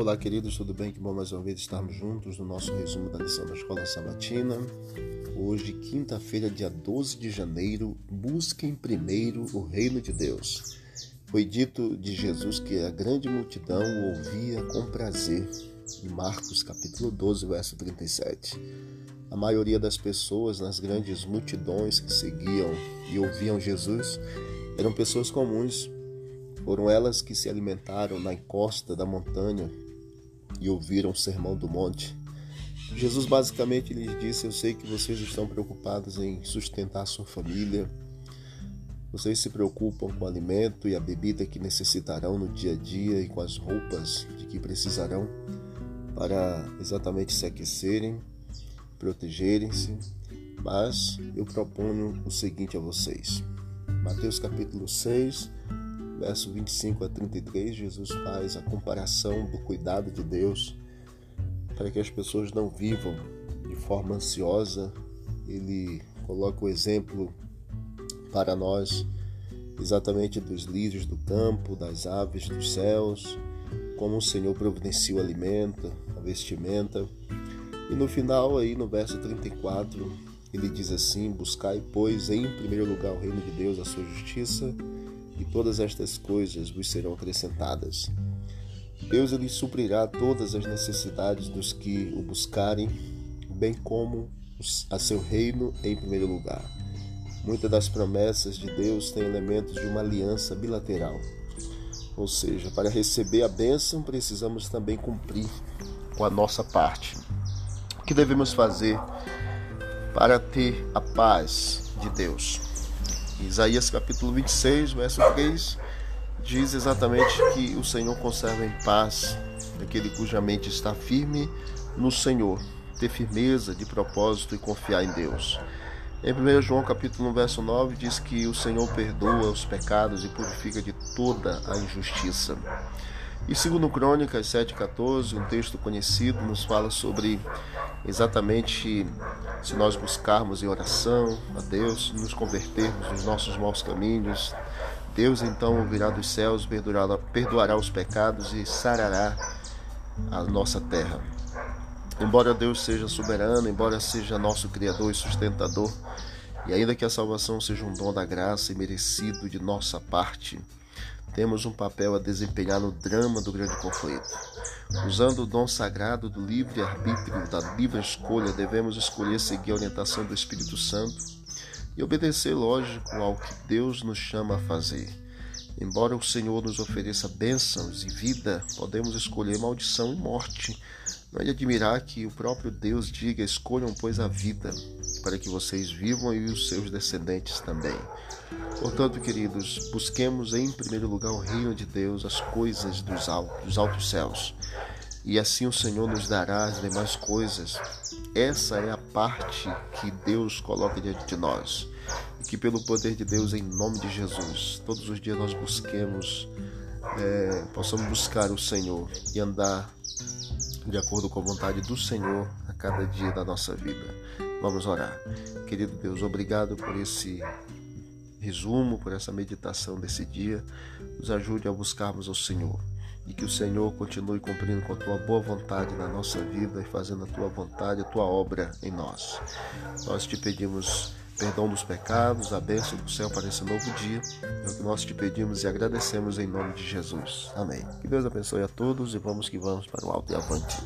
Olá, queridos, tudo bem? Que bom mais uma vez estarmos juntos no nosso resumo da lição da Escola Sabatina. Hoje, quinta-feira, dia 12 de janeiro, busquem primeiro o reino de Deus. Foi dito de Jesus que a grande multidão o ouvia com prazer. Em Marcos, capítulo 12, verso 37. A maioria das pessoas nas grandes multidões que seguiam e ouviam Jesus eram pessoas comuns. Foram elas que se alimentaram na encosta da montanha e ouviram o sermão do monte. Jesus basicamente lhes disse: Eu sei que vocês estão preocupados em sustentar sua família, vocês se preocupam com o alimento e a bebida que necessitarão no dia a dia e com as roupas de que precisarão para exatamente se aquecerem, protegerem-se, mas eu proponho o seguinte a vocês. Mateus capítulo 6, verso 25 a 33, Jesus faz a comparação do cuidado de Deus para que as pessoas não vivam de forma ansiosa. Ele coloca o exemplo para nós exatamente dos lírios do campo, das aves dos céus, como o Senhor providencia o alimento, a vestimenta. E no final aí no verso 34, ele diz assim: Buscai, pois, em primeiro lugar o reino de Deus, a sua justiça, e todas estas coisas vos serão acrescentadas. Deus lhe suprirá todas as necessidades dos que o buscarem, bem como a seu reino em primeiro lugar. Muitas das promessas de Deus têm elementos de uma aliança bilateral. Ou seja, para receber a bênção, precisamos também cumprir com a nossa parte. O que devemos fazer para ter a paz de Deus? Isaías capítulo 26, verso 3, diz exatamente que o Senhor conserva em paz aquele cuja mente está firme no Senhor, ter firmeza de propósito e confiar em Deus. Em 1 João capítulo 1, verso 9 diz que o Senhor perdoa os pecados e purifica de toda a injustiça. E segundo Crônicas 7,14, um texto conhecido, nos fala sobre exatamente se nós buscarmos em oração a Deus, nos convertermos dos nossos maus caminhos, Deus então ouvirá dos céus, perdoará, perdoará os pecados e sarará a nossa terra. Embora Deus seja soberano, embora seja nosso Criador e sustentador, e ainda que a salvação seja um dom da graça e merecido de nossa parte, temos um papel a desempenhar no drama do grande conflito. Usando o dom sagrado do livre arbítrio, da livre escolha, devemos escolher seguir a orientação do Espírito Santo e obedecer, lógico, ao que Deus nos chama a fazer. Embora o Senhor nos ofereça bênçãos e vida, podemos escolher maldição e morte. Não é de admirar que o próprio Deus diga: escolham, pois, a vida, para que vocês vivam e os seus descendentes também. Portanto, queridos, busquemos em primeiro lugar o reino de Deus, as coisas dos altos, dos altos céus. E assim o Senhor nos dará as demais coisas. Essa é a parte que Deus coloca diante de nós. E que pelo poder de Deus, em nome de Jesus, todos os dias nós busquemos, é, possamos buscar o Senhor e andar de acordo com a vontade do Senhor a cada dia da nossa vida. Vamos orar. Querido Deus, obrigado por esse resumo, por essa meditação desse dia. Nos ajude a buscarmos ao Senhor e que o Senhor continue cumprindo com a tua boa vontade na nossa vida e fazendo a tua vontade, a tua obra em nós. Nós te pedimos perdão dos pecados, a bênção do céu para esse novo dia. É o que nós te pedimos e agradecemos em nome de Jesus. Amém. Que Deus abençoe a todos e vamos que vamos para o alto e avante.